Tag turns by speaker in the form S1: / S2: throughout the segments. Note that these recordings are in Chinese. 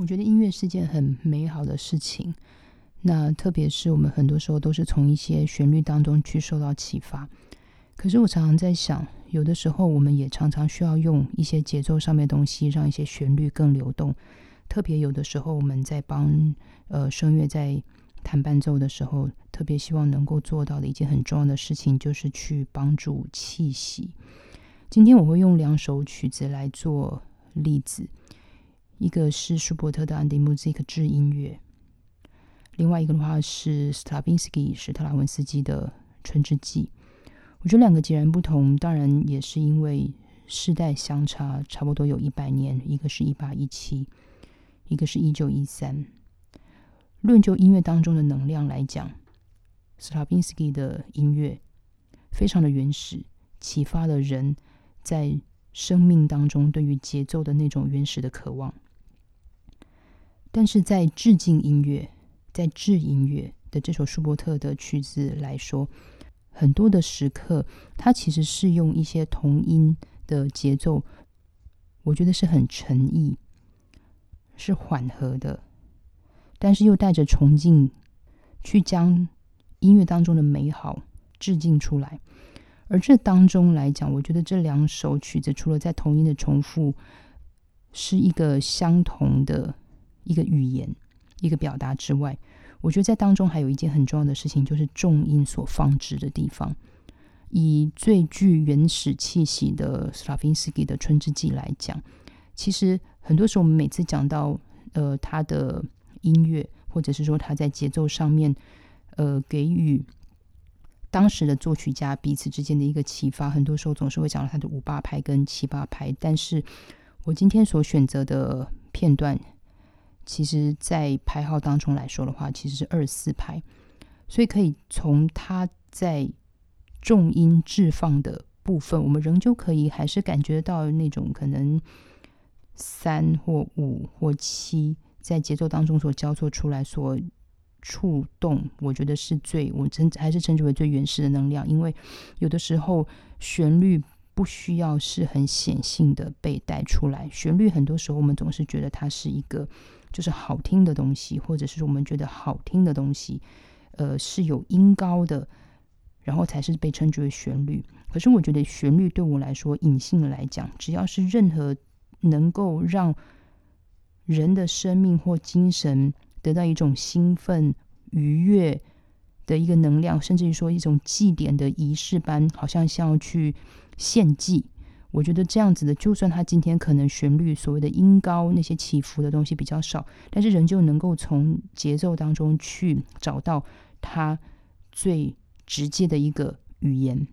S1: 我觉得音乐是件很美好的事情。那特别是我们很多时候都是从一些旋律当中去受到启发。可是我常常在想，有的时候我们也常常需要用一些节奏上面的东西，让一些旋律更流动。特别有的时候我们在帮呃声乐在弹伴奏的时候，特别希望能够做到的一件很重要的事情，就是去帮助气息。今天我会用两首曲子来做例子。一个是舒伯特的《安迪穆兹克制音乐》，另外一个的话是斯特宾斯基史特拉文斯基的《春之祭》。我觉得两个截然不同，当然也是因为世代相差差不多有一百年，一个是一八一七，一个是一九一三。论就音乐当中的能量来讲，斯特宾斯基的音乐非常的原始，启发了人在生命当中对于节奏的那种原始的渴望。但是在致敬音乐，在致音乐的这首舒伯特的曲子来说，很多的时刻，它其实是用一些同音的节奏，我觉得是很诚意，是缓和的，但是又带着崇敬，去将音乐当中的美好致敬出来。而这当中来讲，我觉得这两首曲子除了在同音的重复，是一个相同的。一个语言，一个表达之外，我觉得在当中还有一件很重要的事情，就是重音所放置的地方。以最具原始气息的斯拉夫斯基的《春之祭》来讲，其实很多时候我们每次讲到呃他的音乐，或者是说他在节奏上面，呃给予当时的作曲家彼此之间的一个启发，很多时候总是会讲到他的五八拍跟七八拍。但是我今天所选择的片段。其实，在排号当中来说的话，其实是二四拍，所以可以从它在重音置放的部分，我们仍旧可以还是感觉到那种可能三或五或七在节奏当中所交错出来所触动，我觉得是最我称还是称之为最原始的能量，因为有的时候旋律不需要是很显性的被带出来，旋律很多时候我们总是觉得它是一个。就是好听的东西，或者是我们觉得好听的东西，呃，是有音高的，然后才是被称之为旋律。可是我觉得旋律对我来说，隐性的来讲，只要是任何能够让人的生命或精神得到一种兴奋、愉悦的一个能量，甚至于说一种祭典的仪式般，好像像要去献祭。我觉得这样子的，就算他今天可能旋律所谓的音高那些起伏的东西比较少，但是仍旧能够从节奏当中去找到他最直接的一个语言。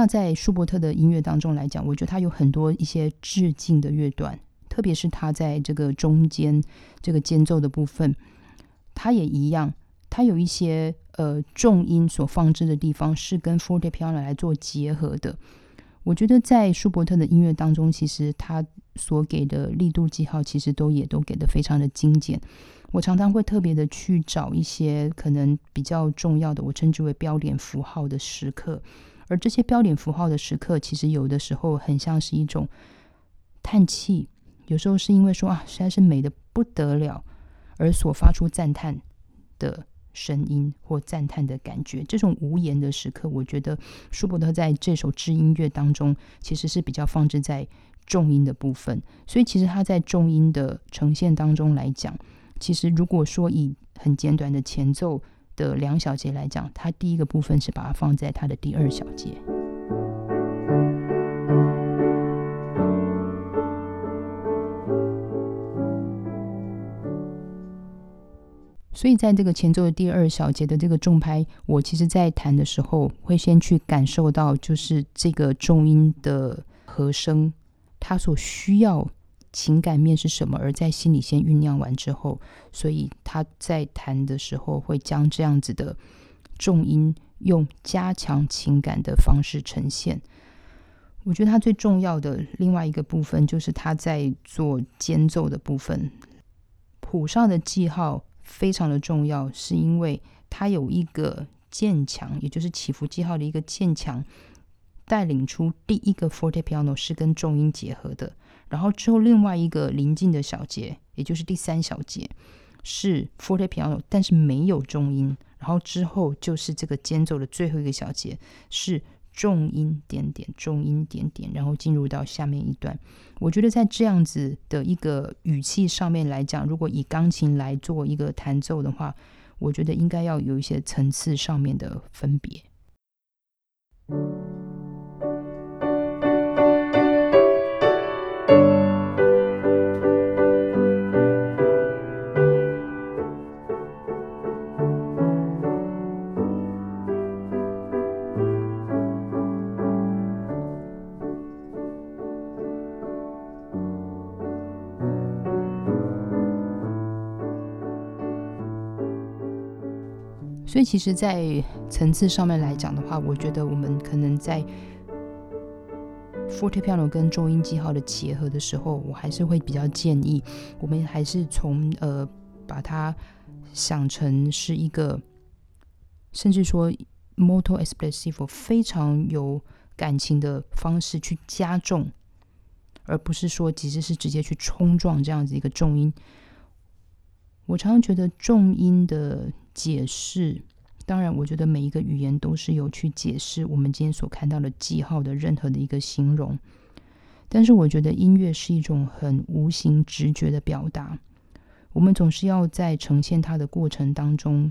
S1: 那在舒伯特的音乐当中来讲，我觉得他有很多一些致敬的乐段，特别是他在这个中间这个间奏的部分，他也一样，他有一些呃重音所放置的地方是跟 forte piano 来做结合的。我觉得在舒伯特的音乐当中，其实他所给的力度记号，其实都也都给的非常的精简。我常常会特别的去找一些可能比较重要的，我称之为标点符号的时刻。而这些标点符号的时刻，其实有的时候很像是一种叹气，有时候是因为说啊，实在是美的不得了，而所发出赞叹的声音或赞叹的感觉。这种无言的时刻，我觉得舒伯特在这首知音乐当中，其实是比较放置在重音的部分。所以，其实他在重音的呈现当中来讲，其实如果说以很简短的前奏。的两小节来讲，它第一个部分是把它放在它的第二小节。所以在这个前奏的第二小节的这个重拍，我其实在弹的时候会先去感受到，就是这个重音的和声，它所需要情感面是什么，而在心里先酝酿完之后，所以他在弹的时候会将这样子的重音用加强情感的方式呈现。我觉得他最重要的另外一个部分，就是他在做间奏的部分，谱上的记号。非常的重要，是因为它有一个渐强，也就是起伏记号的一个渐强，带领出第一个 forte piano 是跟重音结合的，然后之后另外一个临近的小节，也就是第三小节是 forte piano，但是没有重音，然后之后就是这个间奏的最后一个小节是。重音点点，重音点点，然后进入到下面一段。我觉得在这样子的一个语气上面来讲，如果以钢琴来做一个弹奏的话，我觉得应该要有一些层次上面的分别。所以，其实，在层次上面来讲的话，我觉得我们可能在 forte piano 跟重音记号的结合的时候，我还是会比较建议，我们还是从呃把它想成是一个，甚至说 moto expressive 非常有感情的方式去加重，而不是说其实是直接去冲撞这样子一个重音。我常常觉得重音的。解释，当然，我觉得每一个语言都是有去解释我们今天所看到的记号的任何的一个形容。但是，我觉得音乐是一种很无形、直觉的表达。我们总是要在呈现它的过程当中，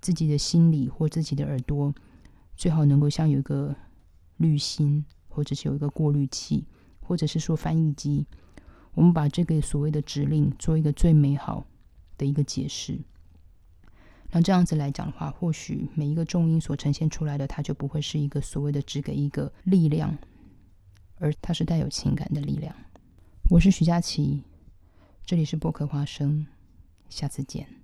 S1: 自己的心里或自己的耳朵，最好能够像有一个滤芯，或者是有一个过滤器，或者是说翻译机，我们把这个所谓的指令做一个最美好的一个解释。那这样子来讲的话，或许每一个重音所呈现出来的，它就不会是一个所谓的只给一个力量，而它是带有情感的力量。我是徐佳琪，这里是播客花生，下次见。